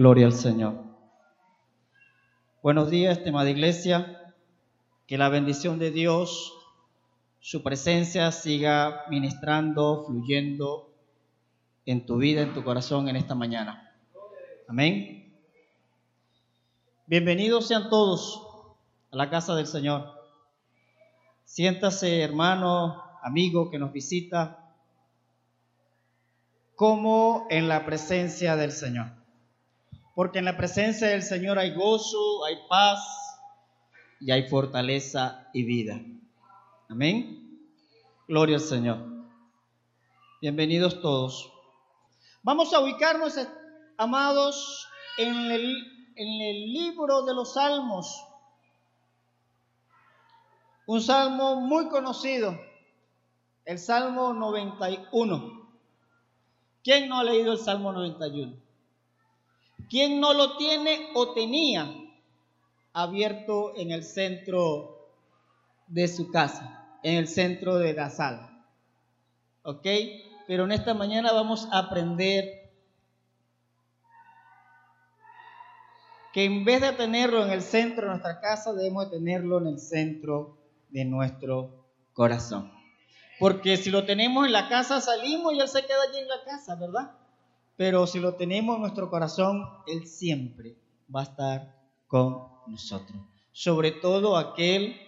Gloria al Señor. Buenos días, estimada iglesia. Que la bendición de Dios, su presencia siga ministrando, fluyendo en tu vida, en tu corazón en esta mañana. Amén. Bienvenidos sean todos a la casa del Señor. Siéntase, hermano, amigo que nos visita, como en la presencia del Señor. Porque en la presencia del Señor hay gozo, hay paz y hay fortaleza y vida. Amén. Gloria al Señor. Bienvenidos todos. Vamos a ubicarnos, amados, en el, en el libro de los Salmos. Un salmo muy conocido, el Salmo 91. ¿Quién no ha leído el Salmo 91? ¿Quién no lo tiene o tenía abierto en el centro de su casa, en el centro de la sala? ¿Ok? Pero en esta mañana vamos a aprender que en vez de tenerlo en el centro de nuestra casa, debemos tenerlo en el centro de nuestro corazón. Porque si lo tenemos en la casa, salimos y Él se queda allí en la casa, ¿verdad? Pero si lo tenemos en nuestro corazón, Él siempre va a estar con nosotros. Sobre todo aquel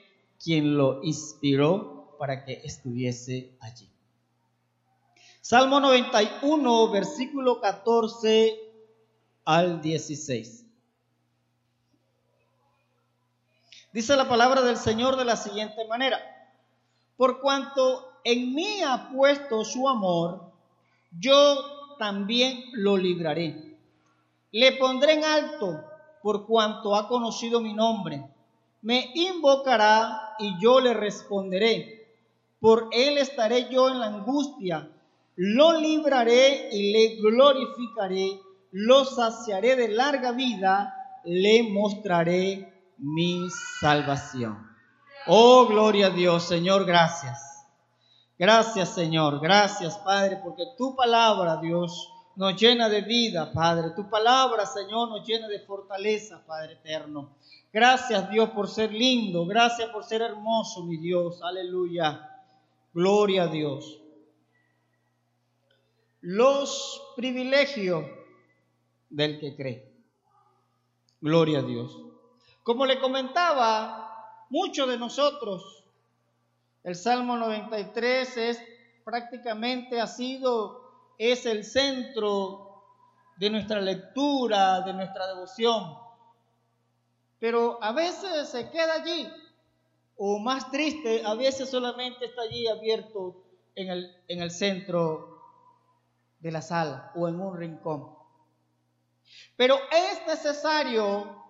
quien lo inspiró para que estuviese allí. Salmo 91, versículo 14 al 16. Dice la palabra del Señor de la siguiente manera. Por cuanto en mí ha puesto su amor, yo también lo libraré. Le pondré en alto por cuanto ha conocido mi nombre. Me invocará y yo le responderé. Por él estaré yo en la angustia. Lo libraré y le glorificaré. Lo saciaré de larga vida. Le mostraré mi salvación. Oh, gloria a Dios, Señor, gracias. Gracias, Señor. Gracias, Padre, porque tu palabra, Dios, nos llena de vida, Padre. Tu palabra, Señor, nos llena de fortaleza, Padre eterno. Gracias, Dios, por ser lindo. Gracias por ser hermoso, mi Dios. Aleluya. Gloria a Dios. Los privilegios del que cree. Gloria a Dios. Como le comentaba, muchos de nosotros el Salmo 93 es prácticamente ha sido, es el centro de nuestra lectura, de nuestra devoción. Pero a veces se queda allí, o más triste, a veces solamente está allí abierto en el, en el centro de la sala o en un rincón. Pero es necesario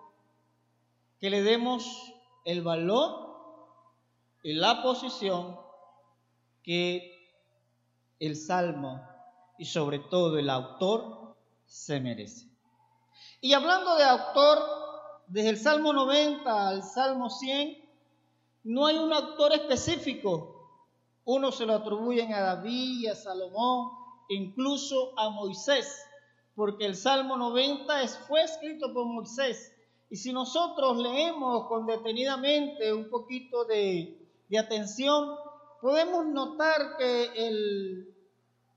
que le demos el valor y la posición que el salmo y sobre todo el autor se merece. Y hablando de autor, desde el Salmo 90 al Salmo 100, no hay un autor específico. Uno se lo atribuyen a David, a Salomón, incluso a Moisés, porque el Salmo 90 fue escrito por Moisés. Y si nosotros leemos con detenidamente un poquito de, de atención, podemos notar que el,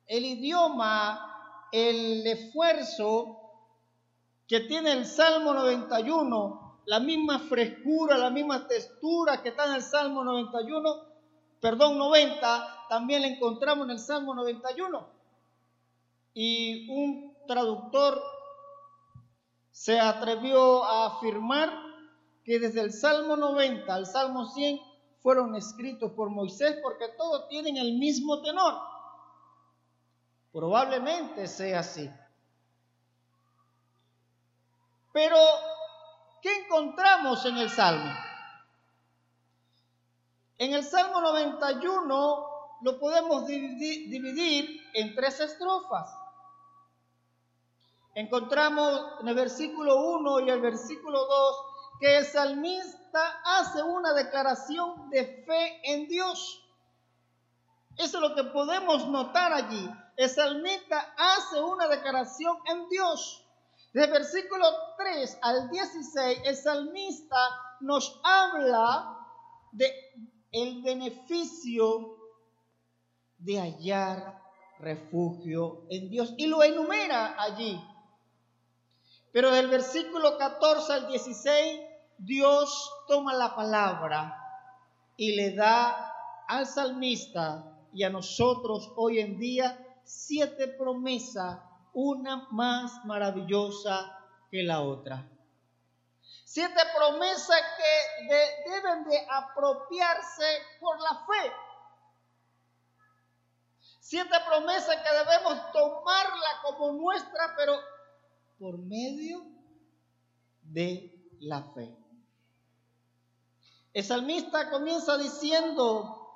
el idioma, el esfuerzo que tiene el Salmo 91, la misma frescura, la misma textura que está en el Salmo 91, perdón, 90, también la encontramos en el Salmo 91. Y un traductor se atrevió a afirmar que desde el Salmo 90 al Salmo 100 fueron escritos por Moisés porque todos tienen el mismo tenor. Probablemente sea así. Pero, ¿qué encontramos en el Salmo? En el Salmo 91 lo podemos dividir en tres estrofas. Encontramos en el versículo 1 y el versículo 2 que el salmista hace una declaración de fe en Dios. Eso es lo que podemos notar allí. El salmista hace una declaración en Dios. De versículo 3 al 16, el salmista nos habla de el beneficio de hallar refugio en Dios y lo enumera allí. Pero del versículo 14 al 16, Dios toma la palabra y le da al salmista y a nosotros hoy en día siete promesas, una más maravillosa que la otra. Siete promesas que deben de apropiarse por la fe. Siete promesas que debemos tomarla como nuestra, pero por medio de la fe. El salmista comienza diciendo,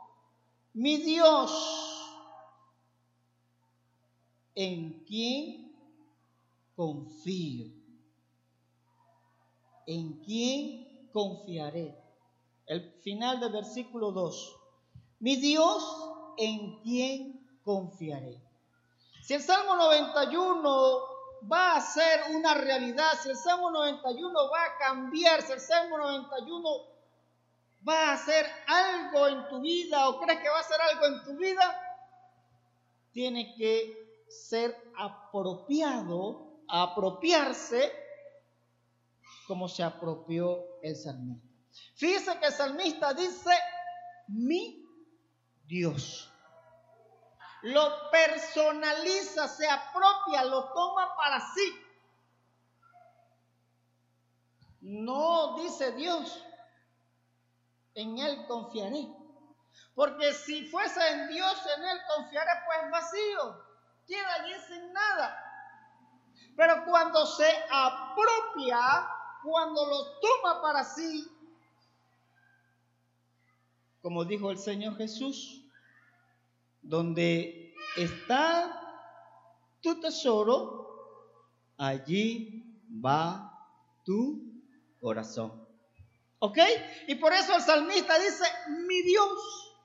mi Dios, en quién confío, en quién confiaré. El final del versículo 2, mi Dios, en quién confiaré. Si el Salmo 91 va a ser una realidad, si el Salmo 91 va a cambiar, si el Salmo 91 va a hacer algo en tu vida o crees que va a hacer algo en tu vida, tiene que ser apropiado, apropiarse como se apropió el salmista. Fíjese que el salmista dice, mi Dios. Lo personaliza, se apropia, lo toma para sí. No dice Dios, en Él confiaré. Porque si fuese en Dios, en Él confiaré, pues vacío, queda allí sin nada. Pero cuando se apropia, cuando lo toma para sí, como dijo el Señor Jesús, donde está tu tesoro, allí va tu corazón. ¿Ok? Y por eso el salmista dice, mi Dios,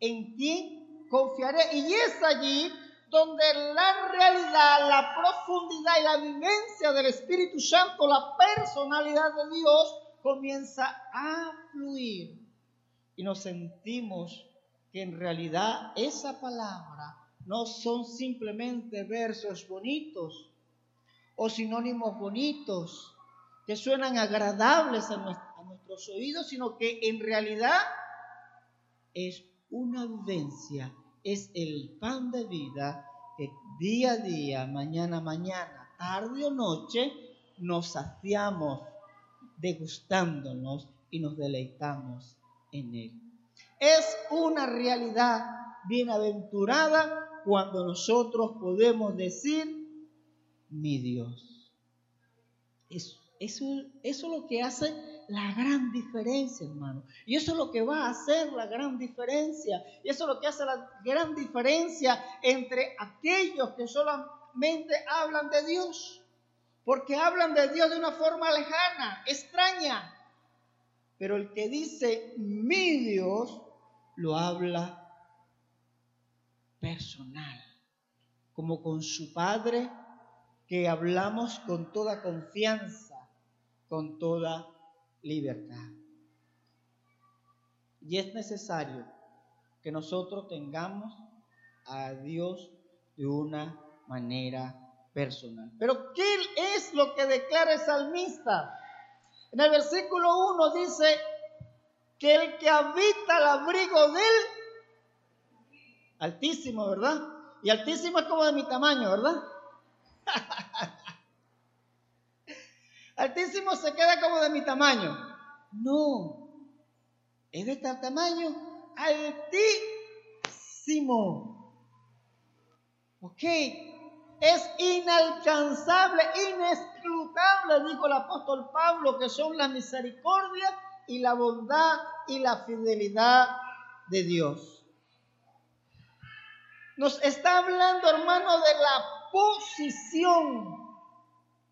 en quien confiaré. Y es allí donde la realidad, la profundidad y la vivencia del Espíritu Santo, la personalidad de Dios, comienza a fluir. Y nos sentimos que en realidad esa palabra no son simplemente versos bonitos o sinónimos bonitos que suenan agradables a, nuestros oídos, sino que en realidad es una vivencia, es el pan de vida que día a día, mañana a mañana, tarde o noche, nos saciamos degustándonos y nos deleitamos en él. Es una realidad bienaventurada cuando nosotros podemos decir, mi Dios. Eso, eso, eso es lo que hace la gran diferencia, hermano. Y eso es lo que va a hacer la gran diferencia. Y eso es lo que hace la gran diferencia entre aquellos que solamente hablan de Dios. Porque hablan de Dios de una forma lejana, extraña. Pero el que dice mi Dios, lo habla personal, como con su Padre que hablamos con toda confianza, con toda libertad. Y es necesario que nosotros tengamos a Dios de una manera personal. Pero ¿qué es lo que declara el salmista? En el versículo 1 dice, que el que habita al abrigo del Altísimo, ¿verdad? Y Altísimo es como de mi tamaño, ¿verdad? Altísimo se queda como de mi tamaño. No, es de tal tamaño, altísimo. ¿Ok? Es inalcanzable, inescrutable, dijo el apóstol Pablo, que son la misericordia y la bondad y la fidelidad de Dios. Nos está hablando, hermano, de la posición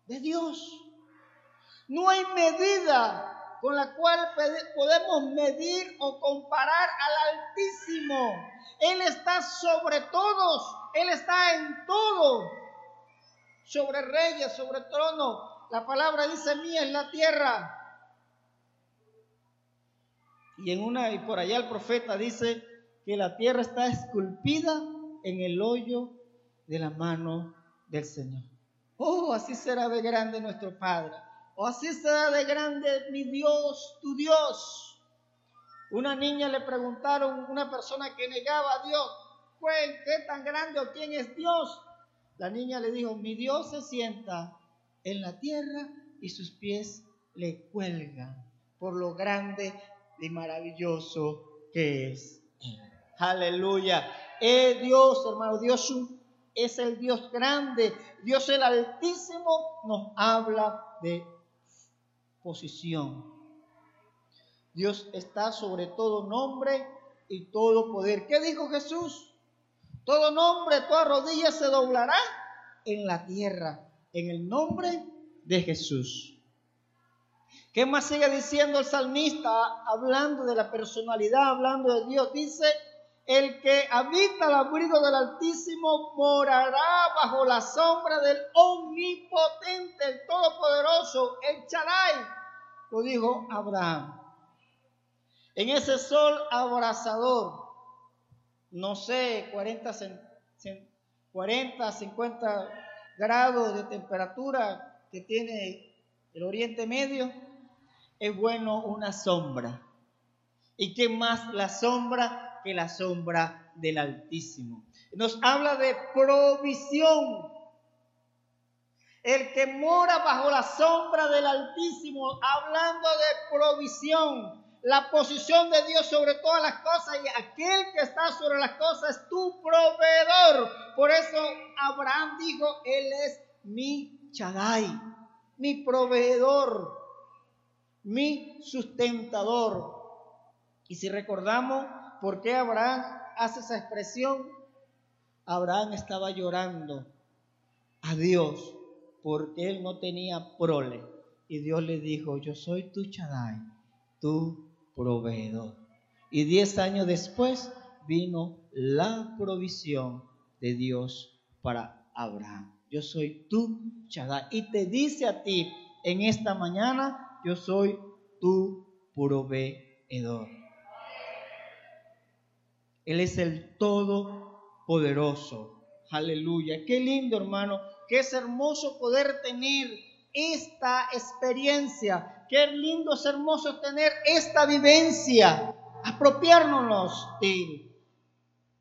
de Dios. No hay medida con la cual podemos medir o comparar al Altísimo. Él está sobre todos, Él está en todo, sobre reyes, sobre trono, La palabra dice mía es la tierra. Y en una y por allá el profeta dice que la tierra está esculpida en el hoyo de la mano del Señor. Oh, así será de grande nuestro Padre. Oh, así será de grande mi Dios, tu Dios. Una niña le preguntaron, una persona que negaba a Dios, ¿qué tan grande o quién es Dios? La niña le dijo, mi Dios se sienta en la tierra y sus pies le cuelgan por lo grande y maravilloso que es. Aleluya. Eh, Dios, hermano, Dios es el Dios grande. Dios el Altísimo nos habla de posición. Dios está sobre todo nombre y todo poder. ¿Qué dijo Jesús? Todo nombre, toda rodilla se doblará en la tierra, en el nombre de Jesús. ¿Qué más sigue diciendo el salmista hablando de la personalidad, hablando de Dios? Dice, el que habita el abrigo del Altísimo morará bajo la sombra del Omnipotente, el Todopoderoso, el Charay. Lo dijo Abraham. En ese sol abrasador, no sé, 40, 40 50 grados de temperatura que tiene el Oriente Medio, es bueno una sombra. ¿Y qué más la sombra que la sombra del Altísimo? Nos habla de provisión. El que mora bajo la sombra del Altísimo, hablando de provisión, la posición de Dios sobre todas las cosas y aquel que está sobre las cosas es tu proveedor. Por eso Abraham dijo, Él es mi Chadai, mi proveedor, mi sustentador. Y si recordamos por qué Abraham hace esa expresión, Abraham estaba llorando a Dios porque él no tenía prole. Y Dios le dijo, yo soy tu Chadai, tu proveedor. Y diez años después vino la provisión de Dios para Abraham. Yo soy tu Shaddai. Y te dice a ti en esta mañana, yo soy tu proveedor. Él es el Todopoderoso. Aleluya. Qué lindo, hermano. Qué es hermoso poder tener esta experiencia. Qué lindo, es hermoso tener esta vivencia. Apropiárnoslos de él.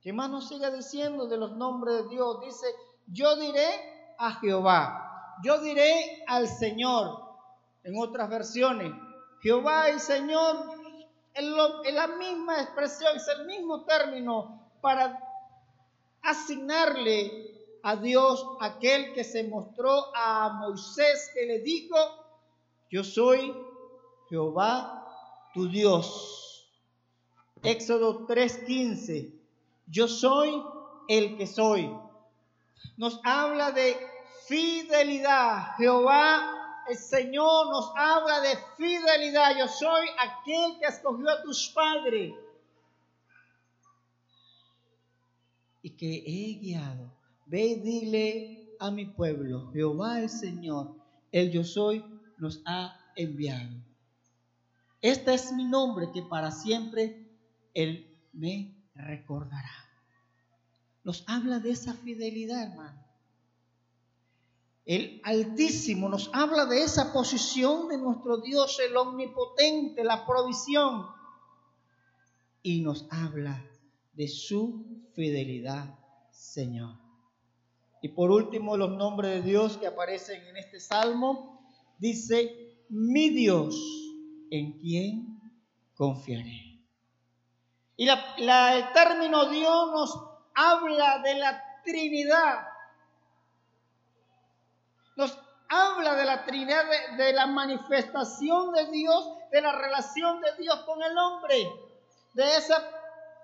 ¿Qué más nos sigue diciendo de los nombres de Dios? Dice, yo diré a Jehová, yo diré al Señor. En otras versiones, Jehová y Señor es la misma expresión, es el mismo término para asignarle a Dios aquel que se mostró a Moisés que le dijo, yo soy Jehová tu Dios. Éxodo 3:15, yo soy el que soy. Nos habla de fidelidad. Jehová, el Señor, nos habla de fidelidad. Yo soy aquel que escogió a tus padres y que he guiado Ve y dile a mi pueblo, Jehová el Señor, el yo soy, nos ha enviado. Este es mi nombre que para siempre Él me recordará. Nos habla de esa fidelidad, hermano. El Altísimo nos habla de esa posición de nuestro Dios, el Omnipotente, la provisión. Y nos habla de su fidelidad, Señor. Y por último, los nombres de Dios que aparecen en este salmo, dice, mi Dios, en quien confiaré. Y el término Dios nos habla de la Trinidad. Nos habla de la Trinidad, de, la manifestación de Dios, de la relación de Dios con el hombre, de esa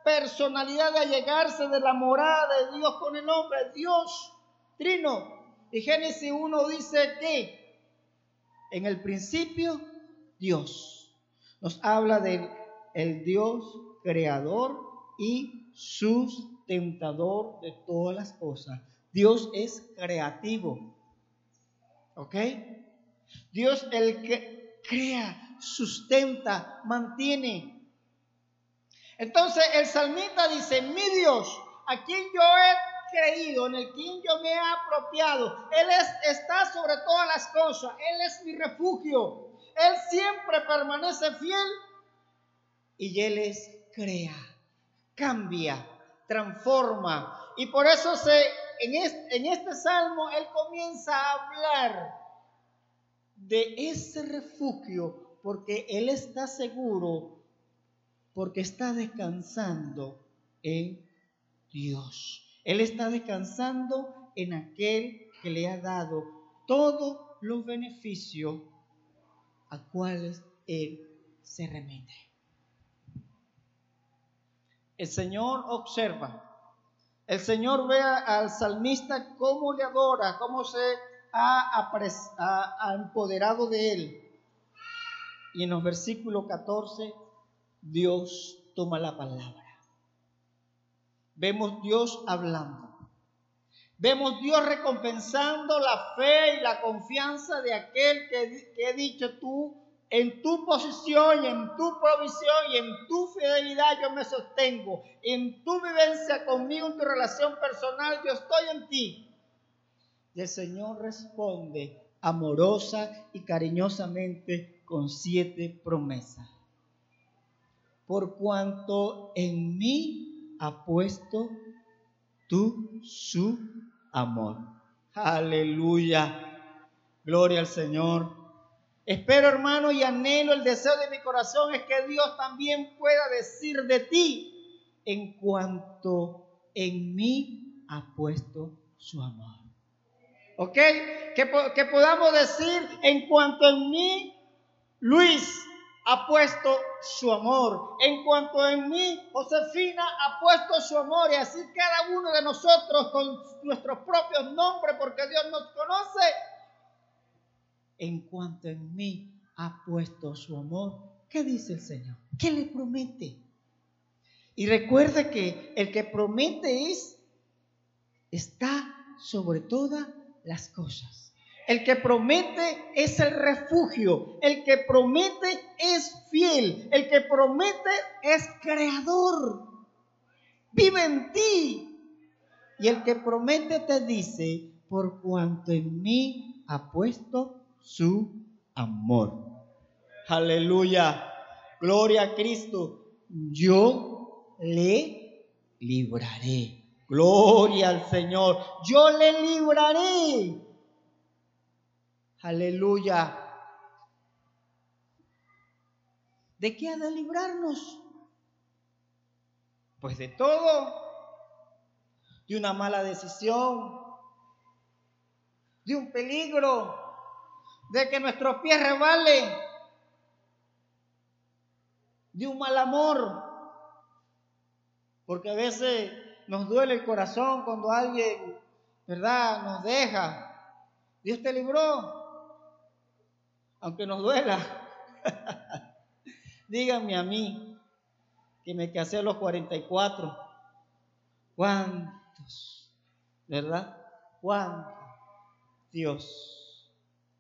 personalidad de allegarse de la morada de Dios con el hombre. Dios trino. Y Génesis 1 dice que en el principio Dios nos habla del el Dios creador y sustentador de todas las cosas. Dios es creativo. ¿Ok? Dios el que crea, sustenta, mantiene. Entonces el salmista dice, mi Dios, a quien yo he creído, en el quien yo me he apropiado, Él es, está sobre todas las cosas, Él es mi refugio, Él siempre permanece fiel y Él es crea, cambia, transforma. Y por eso se, en, este, salmo Él comienza a hablar de ese refugio porque Él está seguro, porque está descansando en Dios. Él está descansando en aquel que le ha dado todos los beneficios a cuales Él se remite. El Señor observa, el Señor ve al salmista cómo le adora, cómo se ha, empoderado de Él. Y en los versículos 14, Dios toma la palabra. Vemos Dios hablando. Vemos Dios recompensando la fe y la confianza de aquel que, que he dicho tú, en tu posición en tu provisión y en tu fidelidad yo me sostengo. En tu vivencia conmigo, en tu relación personal, yo estoy en ti. Y el Señor responde amorosa y cariñosamente con siete promesas. Por cuanto en mí ha puesto tú su amor. Aleluya. Gloria al Señor. Espero, hermano, y anhelo el deseo de mi corazón es que Dios también pueda decir de ti en cuanto en mí ha puesto su amor. ¿Ok? Que, que podamos decir en cuanto en mí, Luis, ha puesto su amor. En cuanto en mí, Josefina ha puesto su amor. Y así cada uno de nosotros con nuestros propios nombres, porque Dios nos conoce. En cuanto en mí ha puesto su amor, ¿qué dice el Señor? ¿Qué le promete? Y recuerde que el que promete es, está sobre todas las cosas. El que promete es el refugio. El que promete es fiel. El que promete es creador. Vive en ti. Y el que promete te dice, por cuanto en mí ha puesto su amor. Aleluya. Gloria a Cristo. Yo le libraré. Gloria al Señor. Yo le libraré. Aleluya. ¿De qué ha de librarnos? Pues de todo. De una mala decisión. De un peligro. De que nuestros pies rebalen. De un mal amor. Porque a veces nos duele el corazón cuando alguien, ¿verdad?, nos deja. Dios te libró aunque nos duela. Díganme a mí, que me casé a los 44. ¿Cuántos? ¿Verdad? ¿Cuántos? Dios.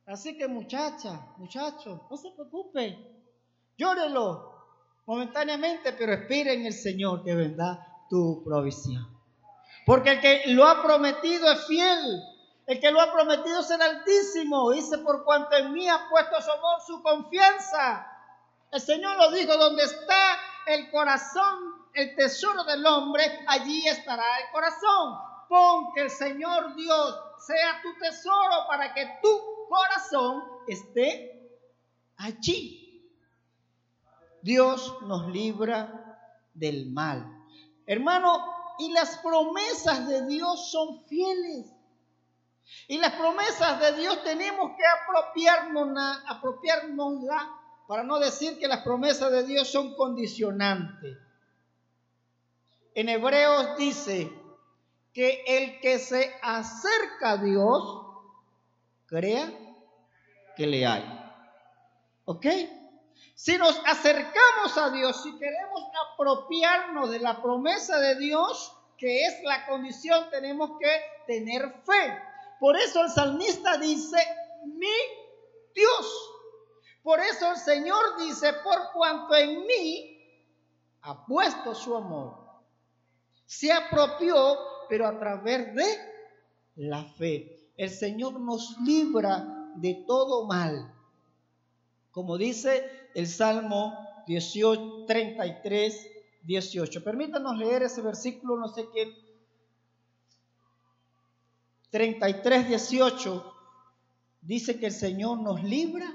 Así que muchacha, muchacho, no se preocupe. Llórelo momentáneamente, pero espere en el Señor que vendrá tu provisión. Porque el que lo ha prometido es fiel. El que lo ha prometido es el Altísimo. Dice, por cuanto en mí ha puesto su amor, su confianza. El Señor lo dijo, donde está el corazón, el tesoro del hombre, allí estará el corazón. Pon que el Señor Dios sea tu tesoro para que tu corazón esté allí. Dios nos libra del mal. Hermano, y las promesas de Dios son fieles. Y las promesas de Dios tenemos que apropiárnosla, apropiárnosla para no decir que las promesas de Dios son condicionantes. En Hebreos dice que el que se acerca a Dios, crea que le hay. ¿Ok? Si nos acercamos a Dios, si queremos apropiarnos de la promesa de Dios, que es la condición, tenemos que tener fe. Por eso el salmista dice, mi Por eso el Señor dice, por cuanto en mí ha puesto su amor. Se apropió, pero a través de la fe. El Señor nos libra de todo mal. Como dice el Salmo 18, 33, 18. Permítanos leer ese versículo, no sé qué. 33, 18 dice que el Señor nos libra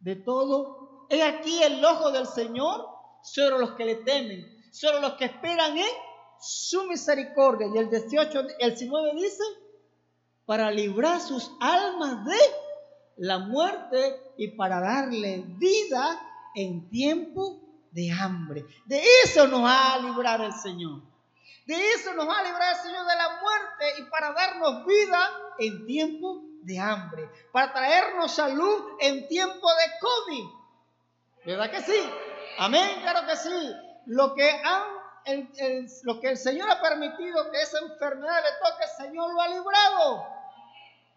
de todo. He aquí el ojo del Señor sobre los que le temen, sobre los que esperan en su misericordia. Y el 18, el 19 dice, para librar sus almas de la muerte y para darle vida en tiempo de hambre. De eso nos va a librar el Señor. De eso nos va a librar el Señor de la muerte y para darnos vida en tiempo de hambre. Para traernos salud en tiempo de COVID. ¿Verdad que sí? Amén, claro que sí. Lo que, han, que el Señor ha permitido que esa enfermedad le toque, el Señor lo ha librado.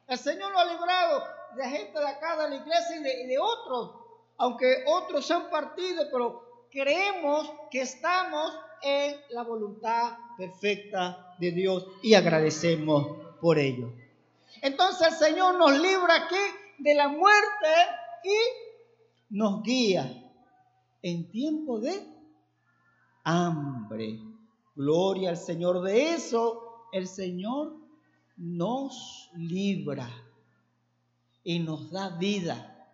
El Señor lo ha librado de gente de acá, de la iglesia y de, otros. Aunque otros se han partido, pero creemos que estamos en la voluntad perfecta de Dios y agradecemos por ello. Entonces el Señor nos libra aquí de la muerte y nos guía en tiempo de hambre. Gloria al Señor. De eso el Señor nos libra y nos da vida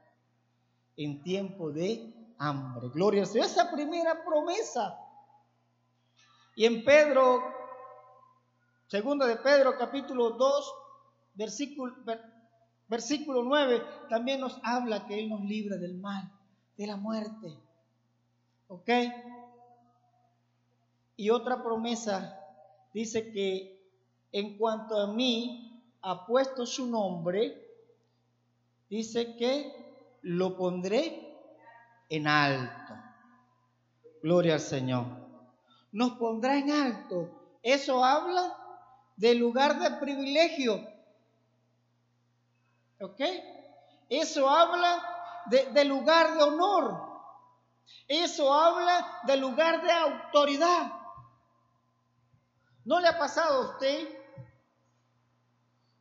en tiempo de hambre. Gloria al Señor. Esa primera promesa. Y en Pedro, segunda de Pedro, capítulo 2, versículo, versículo 9, también nos habla que Él nos libra del mal, de la muerte. ¿Ok? Y otra promesa dice que en cuanto a mí ha puesto su nombre, dice que lo pondré en alto. Gloria al Señor. Nos pondrá en alto. Eso habla del lugar de privilegio. ¿Ok? Eso habla de, lugar de honor. Eso habla del lugar de autoridad. ¿No le ha pasado a usted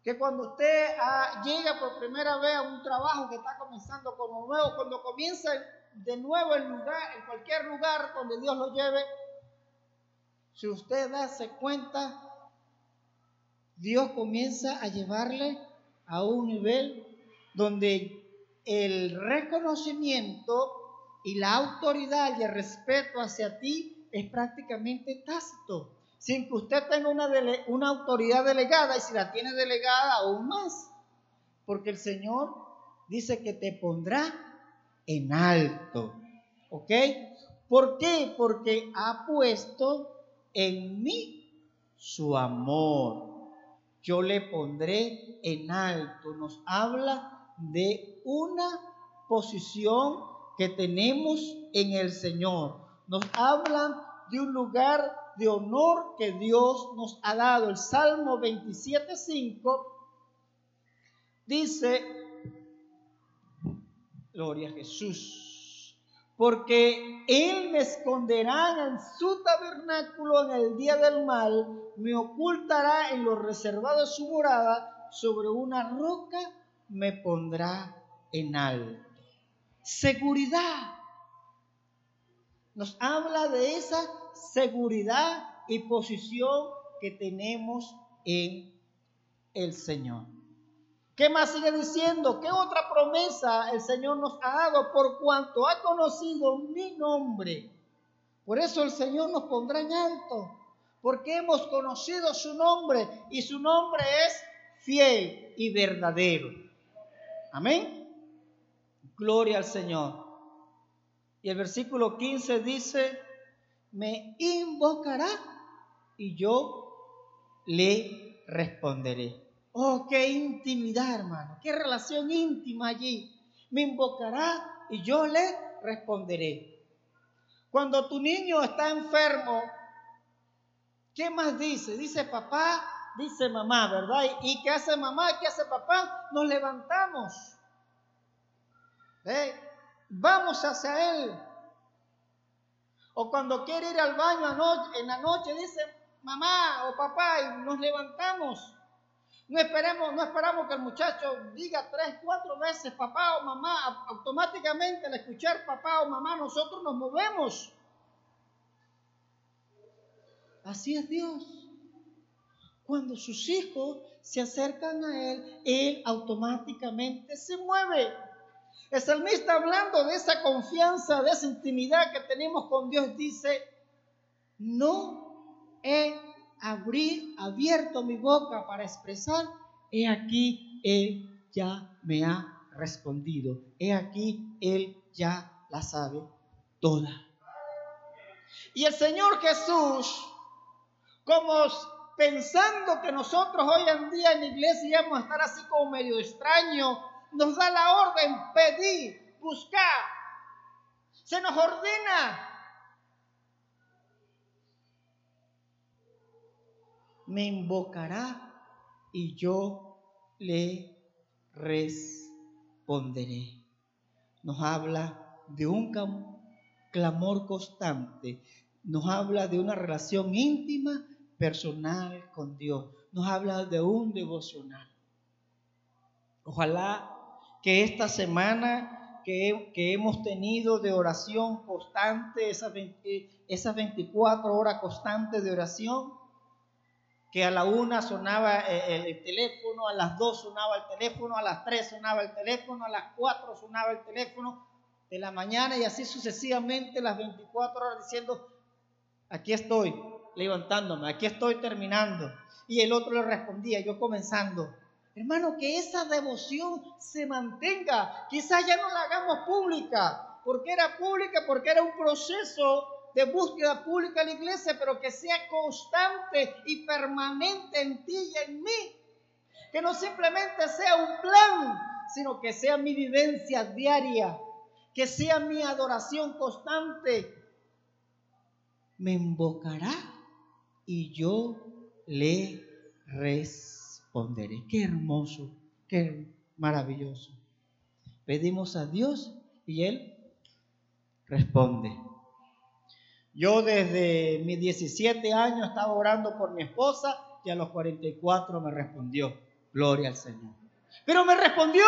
que cuando usted ah, llega por primera vez a un trabajo que está comenzando con lo nuevo, cuando comienza de nuevo el lugar, en cualquier lugar donde Dios lo lleve, si usted darse cuenta, Dios comienza a llevarle a un nivel donde el reconocimiento y la autoridad y el respeto hacia ti es prácticamente tácito, sin que usted tenga una, una autoridad delegada y si la tiene delegada aún más, porque el Señor dice que te pondrá en alto, ¿ok? ¿Por qué? Porque ha puesto en mí su amor. Yo le pondré en alto. Nos habla de una posición que tenemos en el Señor. Nos hablan de un lugar de honor que Dios nos ha dado. El Salmo 27.5 dice, Gloria a Jesús, porque Él me esconderá en su tabernáculo en el día del mal, me ocultará en lo reservado de su morada, sobre una roca me pondrá en alto seguridad. Nos habla de esa seguridad y posición que tenemos en el Señor. ¿Qué más sigue diciendo? ¿Qué otra promesa el Señor nos ha dado por cuanto ha conocido mi nombre? Por eso el Señor nos pondrá en alto, porque hemos conocido su nombre y su nombre es fiel y verdadero. Amén. Gloria al Señor. Y el versículo 15 dice, me invocará y yo le responderé. Oh, qué intimidad, hermano, qué relación íntima allí. Me invocará y yo le responderé. Cuando tu niño está enfermo, ¿qué más dice? Dice papá, dice mamá, ¿verdad? ¿Y qué hace mamá? ¿Qué hace papá? Nos levantamos ¿Eh? Vamos hacia Él. O cuando quiere ir al baño en la noche, dice mamá o papá y nos levantamos. No esperemos, no esperamos que el muchacho diga tres, cuatro veces papá o mamá. Automáticamente al escuchar papá o mamá nosotros nos movemos. Así es Dios. Cuando sus hijos se acercan a Él, Él automáticamente se mueve. El salmista hablando de esa confianza, de esa intimidad que tenemos con Dios, dice, no he abierto mi boca para expresar, he aquí, Él ya me ha respondido, he aquí, Él ya la sabe toda. Y el Señor Jesús, como pensando que nosotros hoy en día en la iglesia íbamos a estar así como medio extraño, nos da la orden, pedir, buscar. Se nos ordena. Me invocará y yo le responderé. Nos habla de un clamor constante, nos habla de una relación íntima, personal con Dios, nos habla de un devocional. Ojalá que esta semana que, hemos tenido de oración constante, esas, esas 24 horas constantes de oración, que a la una sonaba el, el, teléfono, a las dos sonaba el teléfono, a las tres sonaba el teléfono, a las cuatro sonaba el teléfono de la mañana y así sucesivamente las 24 horas diciendo, aquí estoy levantándome, aquí estoy terminando. Y el otro le respondía, yo comenzando. Hermano, que esa devoción se mantenga. Quizás ya no la hagamos pública. porque era pública? Porque era un proceso de búsqueda pública en la iglesia, pero que sea constante y permanente en ti y en mí. Que no simplemente sea un plan, sino que sea mi vivencia diaria, que sea mi adoración constante. Me invocará y yo le responderé responderé. Qué hermoso, qué maravilloso. Pedimos a Dios y Él responde. Yo desde mis 17 años estaba orando por mi esposa y a los 44 me respondió. Gloria al Señor. Pero me respondió.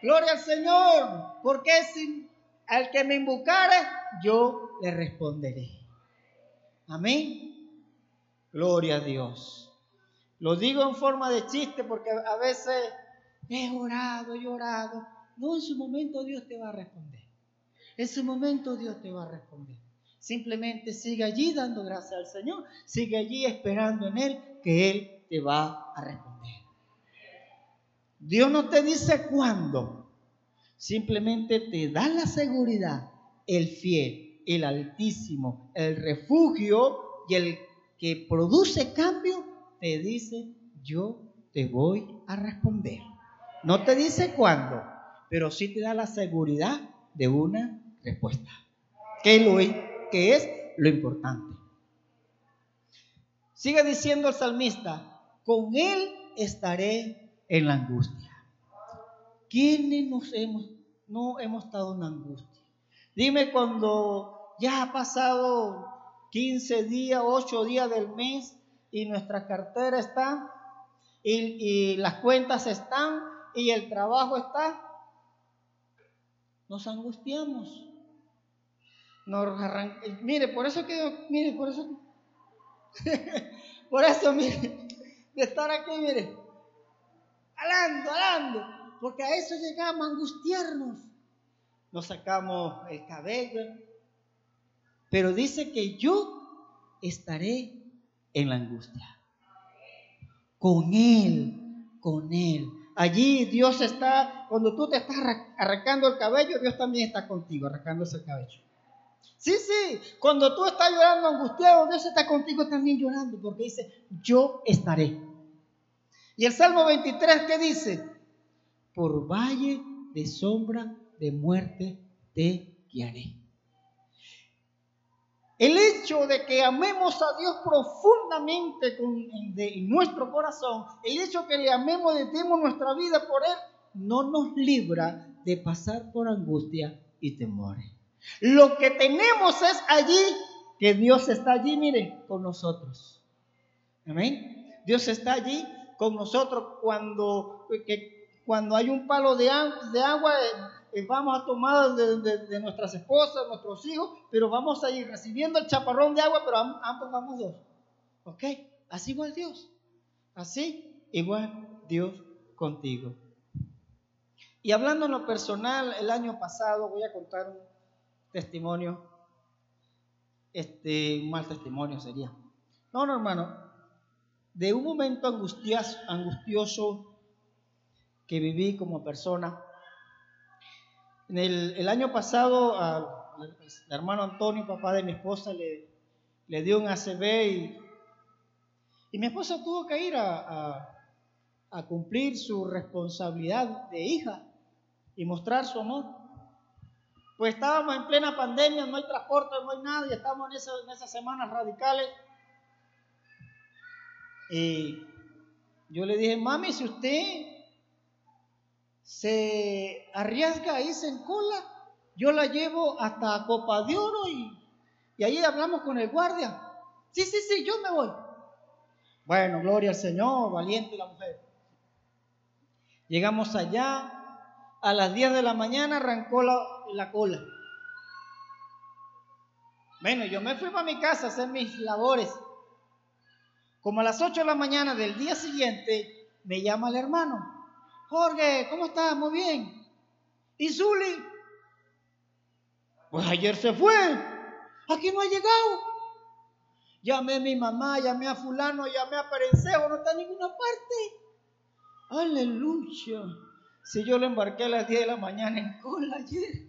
Gloria al Señor. Porque si al que me invocare, yo le responderé. Amén. Gloria a Dios. Lo digo en forma de chiste porque a veces he orado, he llorado. No, en su momento Dios te va a responder. En su momento Dios te va a responder. Simplemente sigue allí dando gracias al Señor. Sigue allí esperando en Él que Él te va a responder. Dios no te dice cuándo. Simplemente te da la seguridad. El fiel, el altísimo, el refugio y el que produce cambio te dice, yo te voy a responder. No te dice cuándo, pero sí te da la seguridad de una respuesta. ¿Qué es que es lo importante? Sigue diciendo el salmista, con él estaré en la angustia. ¿Quiénes nos hemos, no hemos estado en la angustia? Dime cuando ya ha pasado 15 días, 8 días del mes y nuestra cartera está y, las cuentas están y el trabajo está, nos angustiamos. Nos mire, por eso que, mire, por eso, por eso, mire, de estar aquí, mire, alando, alando, porque a eso llegamos a angustiarnos. Nos sacamos el cabello, pero dice que yo estaré en la angustia. Con Él, con Él. Allí Dios está, cuando tú te estás arrancando el cabello, Dios también está contigo, arrancándose el cabello. Sí, sí, cuando tú estás llorando angustiado, Dios está contigo también llorando, porque dice, yo estaré. Y el Salmo 23, ¿qué dice? Por valle de sombra de muerte te guiaré. El hecho de que amemos a Dios profundamente con, en nuestro corazón, el hecho de que le amemos y demos nuestra vida por Él, no nos libra de pasar por angustia y temores. Lo que tenemos es allí que Dios está allí, mire, con nosotros. Amén. Dios está allí con nosotros cuando, cuando hay un palo de, agua. Eh, eh, vamos a tomar de, nuestras esposas, nuestros hijos, pero vamos a ir recibiendo el chaparrón de agua, pero ambos vamos dos. ¿Ok? Así igual Dios. Así igual Dios contigo. Y hablando en lo personal, el año pasado voy a contar un testimonio, este, un mal testimonio sería. No, no, hermano, de un momento angustioso que viví como persona. En el, año pasado, al hermano Antonio, papá de mi esposa, le, le dio un ACV y, y, mi esposa tuvo que ir a, a cumplir su responsabilidad de hija y mostrar su amor. Pues estábamos en plena pandemia, no hay transporte, no hay nada, y estamos en, en esas semanas radicales. Y yo le dije, mami, si usted se arriesga a irse en cola, yo la llevo hasta Copa de Oro y, y ahí hablamos con el guardia. Sí, sí, sí, yo me voy. Bueno, gloria al Señor, valiente la mujer. Llegamos allá, a las 10 de la mañana arrancó la, cola. Bueno, yo me fui para mi casa a hacer mis labores. Como a las 8 de la mañana del día siguiente, me llama el hermano. Jorge, ¿cómo estás? Muy bien. ¿Y Zuli? Pues ayer se fue. Aquí no ha llegado. Llamé a mi mamá, llamé a fulano, llamé a Perencejo, no está en ninguna parte. Aleluya. Si yo lo embarqué a las 10 de la mañana en cola ayer.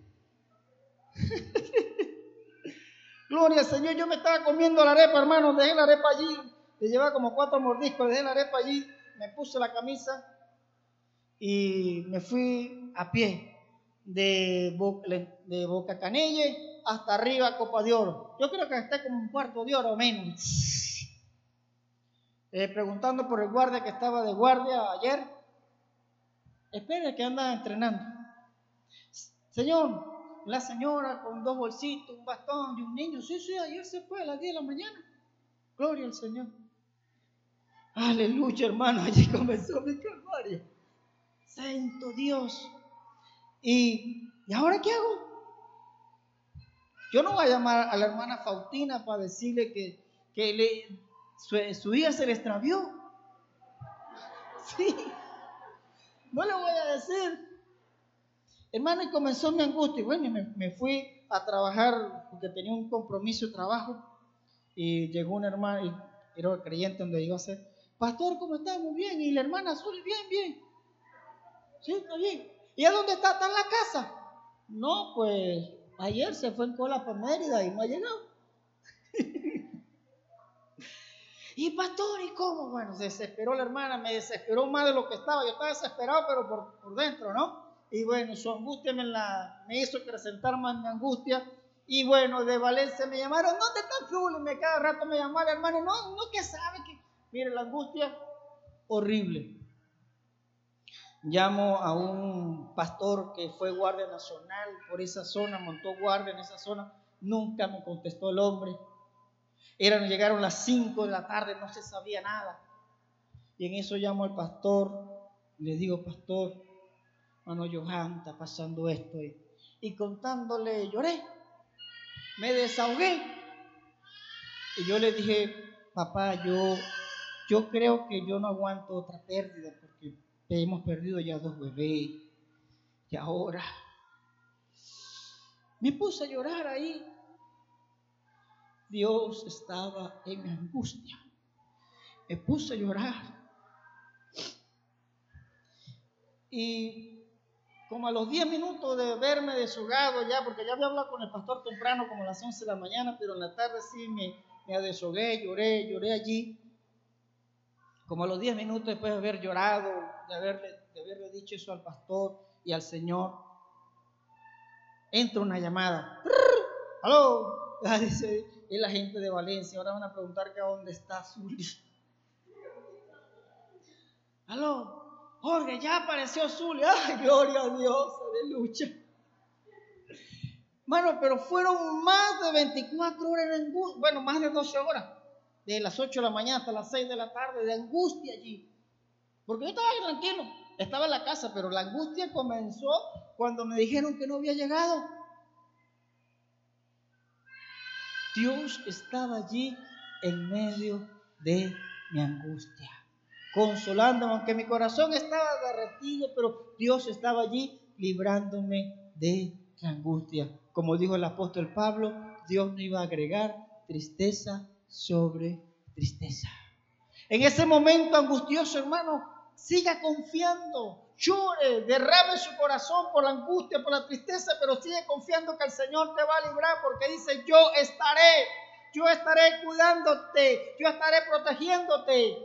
Gloria al Señor, yo me estaba comiendo la arepa, hermano, dejé la arepa allí, le llevaba como cuatro mordiscos, dejé la arepa allí, me puse la camisa y me fui a pie de, Boca Canelle hasta arriba Copa de Oro. Yo creo que esté como un cuarto de hora o menos. Eh, preguntando por el guardia que estaba de guardia ayer, Espera que anda entrenando. Señor, la señora con dos bolsitos, un bastón y un niño. Sí, sí, ayer se fue a las 10 de la mañana. Gloria al Señor. Aleluya, hermano. Allí comenzó mi calvario. Santo Dios. ¿Y, ¿y ahora qué hago? Yo no voy a llamar a la hermana Faustina para decirle que, que su, su hija se le extravió. Sí. No le voy a decir. Hermano, y comenzó mi angustia. Y bueno, me, fui a trabajar porque tenía un compromiso de trabajo. Y llegó un hermano, y era creyente donde iba a ser. Pastor, ¿cómo está? Muy bien. Y la hermana Azul, bien, bien. Sí, está bien. ¿Y a dónde está? ¿Está en la casa? No, pues ayer se fue en cola para Mérida y no ha llegado. Y pastor, ¿y cómo? Bueno, se desesperó la hermana, me desesperó más de lo que estaba. Yo estaba desesperado, pero por, por dentro, ¿no? Y bueno, su angustia me, la, me hizo acrecentar más mi angustia. Y bueno, de Valencia me llamaron, ¿dónde está? Y me cada rato me llamaba el hermano, no, no, que sabe que. Mire, la angustia horrible. Llamo a un pastor que fue guardia nacional por esa zona, montó guardia en esa zona. Nunca me contestó el hombre eran, llegaron las 5 de la tarde, no se sabía nada. Y en eso llamo al pastor, le digo, pastor, mano Johan, está pasando esto. Y, y contándole, lloré, me desahogué. Y yo le dije, papá, yo, yo creo que yo no aguanto otra pérdida porque hemos perdido ya dos bebés. Y ahora me puse a llorar ahí Dios estaba en angustia. Me puse a llorar. Y como a los 10 minutos de verme deshogado ya, porque ya había hablado con el pastor temprano como a las 11 de la mañana, pero en la tarde sí me, me deshogué, lloré, lloré allí. Como a los 10 minutos después de haber llorado, de haberle, dicho eso al pastor y al Señor, entra una llamada. ¡Aló! Dice, es la gente de Valencia. Ahora van a preguntar que a dónde está Zuli. Aló, Jorge, ya apareció Zulia. Ay, gloria a Dios, aleluya. Bueno, pero fueron más de 24 horas de angustia, bueno, más de 12 horas, de las 8 de la mañana hasta las 6 de la tarde, de angustia allí. Porque yo estaba tranquilo, estaba en la casa, pero la angustia comenzó cuando me dijeron que no había llegado. Dios estaba allí en medio de mi angustia, consolándome, aunque mi corazón estaba derretido, pero Dios estaba allí librándome de la angustia. Como dijo el apóstol Pablo, Dios no iba a agregar tristeza sobre tristeza. En ese momento angustioso, hermano, siga confiando, llore, derrame su corazón por la angustia, por la tristeza, pero sigue confiando que el Señor te va a librar porque dice, yo estaré, yo estaré cuidándote, yo estaré protegiéndote,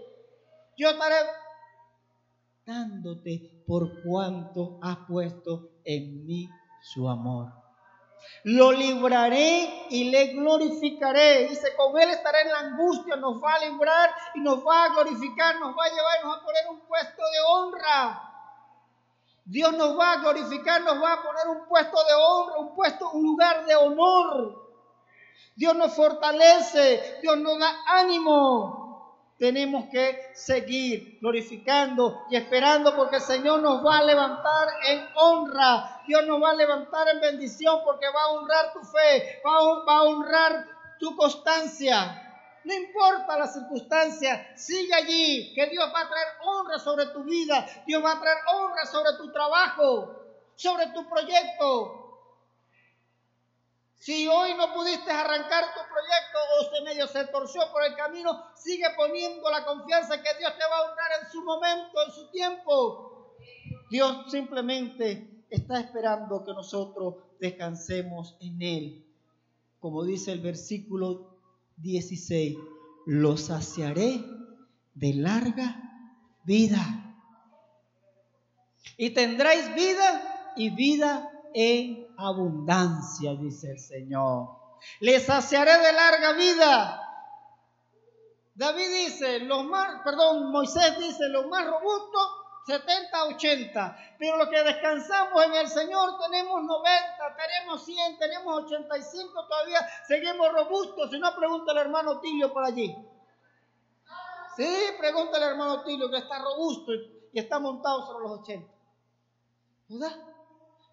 yo estaré dándote por cuanto has puesto en mí su amor. Lo libraré y le glorificaré. Dice, con él estaré en la angustia, nos va a librar y nos va a glorificar, nos va a llevar y nos va a poner un puesto de honra. Dios nos va a glorificar, nos va a poner un puesto de honra, un puesto, un lugar de honor. Dios nos fortalece, Dios nos da ánimo tenemos que seguir glorificando y esperando porque el Señor nos va a levantar en honra. Dios nos va a levantar en bendición porque va a honrar tu fe, va a, honrar tu constancia. No importa la circunstancia, sigue allí, que Dios va a traer honra sobre tu vida, Dios va a traer honra sobre tu trabajo, sobre tu proyecto, si hoy no pudiste arrancar tu proyecto o se medio se torció por el camino, sigue poniendo la confianza que Dios te va a honrar en su momento, en su tiempo. Dios simplemente está esperando que nosotros descansemos en Él. Como dice el versículo 16, lo saciaré de larga vida. Y tendréis vida y vida en abundancia, dice el Señor. Les saciaré de larga vida. David dice, los más, perdón, Moisés dice, los más robustos, 70, 80. Pero los que descansamos en el Señor tenemos 90, tenemos 100, tenemos 85, todavía seguimos robustos. Si no, pregunta al hermano Tilio por allí. Sí, pregúntale al hermano Tilio que está robusto y está montado sobre los 80. ¿Verdad?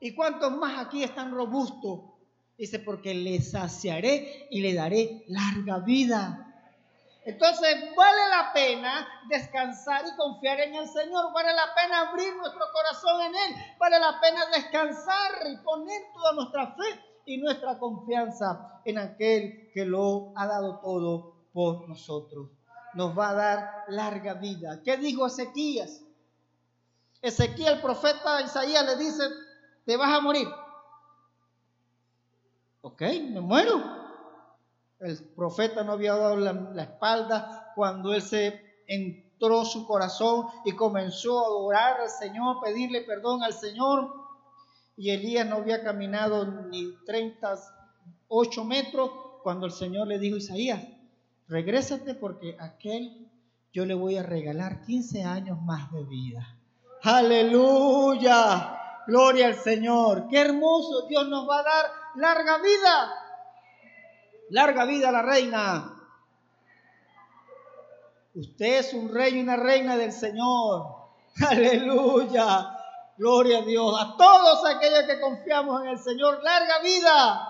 ¿Y cuántos más aquí están robustos? Dice, porque le saciaré y le daré larga vida. Entonces vale la pena descansar y confiar en el Señor. Vale la pena abrir nuestro corazón en Él. Vale la pena descansar y poner toda nuestra fe y nuestra confianza en aquel que lo ha dado todo por nosotros. Nos va a dar larga vida. ¿Qué dijo Ezequías? Ezequiel, el profeta Isaías, le dice, te vas a morir. Ok, me muero. El profeta no había dado la, espalda cuando él se entró su corazón y comenzó a adorar al Señor, pedirle perdón al Señor. Y Elías no había caminado ni 38 metros cuando el Señor le dijo a Isaías, regrésate porque aquel yo le voy a regalar 15 años más de vida. Aleluya. Gloria al Señor. Qué hermoso. Dios nos va a dar larga vida. Larga vida a la reina. Usted es un rey y una reina del Señor. Aleluya. Gloria a Dios. A todos aquellos que confiamos en el Señor. Larga vida.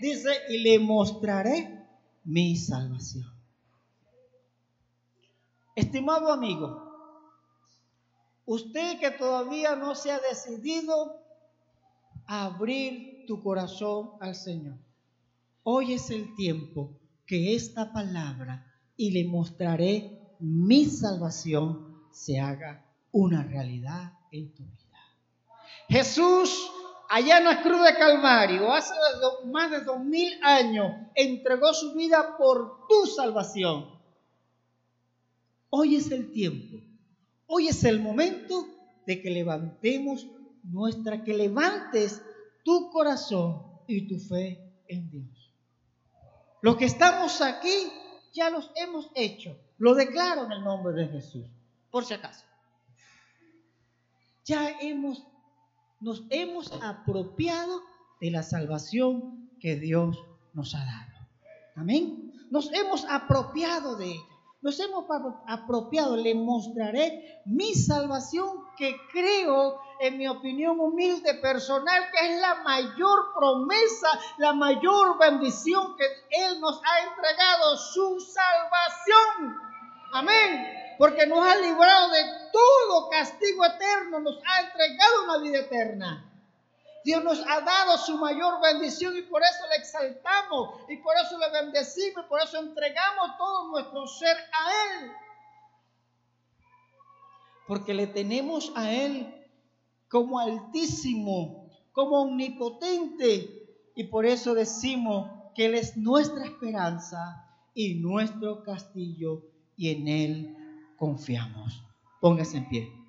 Dice, y le mostraré mi salvación. Estimado amigo, Usted que todavía no se ha decidido a abrir tu corazón al Señor. Hoy es el tiempo que esta palabra y le mostraré mi salvación se haga una realidad en tu vida. Jesús, allá en la cruz de Calvario, hace más de dos mil años, entregó su vida por tu salvación. Hoy es el tiempo Hoy es el momento de que levantemos nuestra, que levantes tu corazón y tu fe en Dios. Los que estamos aquí ya los hemos hecho. Lo declaro en el nombre de Jesús, por si acaso. ya hemos, nos hemos apropiado de la salvación que Dios nos ha dado. Amén. Nos hemos apropiado de. Nos hemos apropiado. Le mostraré mi salvación que creo, en mi opinión humilde personal, que es la mayor promesa, la mayor bendición que Él nos ha entregado, su salvación. Amén porque nos ha librado de todo castigo eterno, nos ha entregado una vida eterna. Dios nos ha dado su mayor bendición y por eso le exaltamos y por eso le bendecimos y por eso entregamos todo nuestro ser a Él. Porque le tenemos a Él como altísimo, como omnipotente y por eso decimos que Él es nuestra esperanza y nuestro castillo y en Él confiamos. Póngase en pie.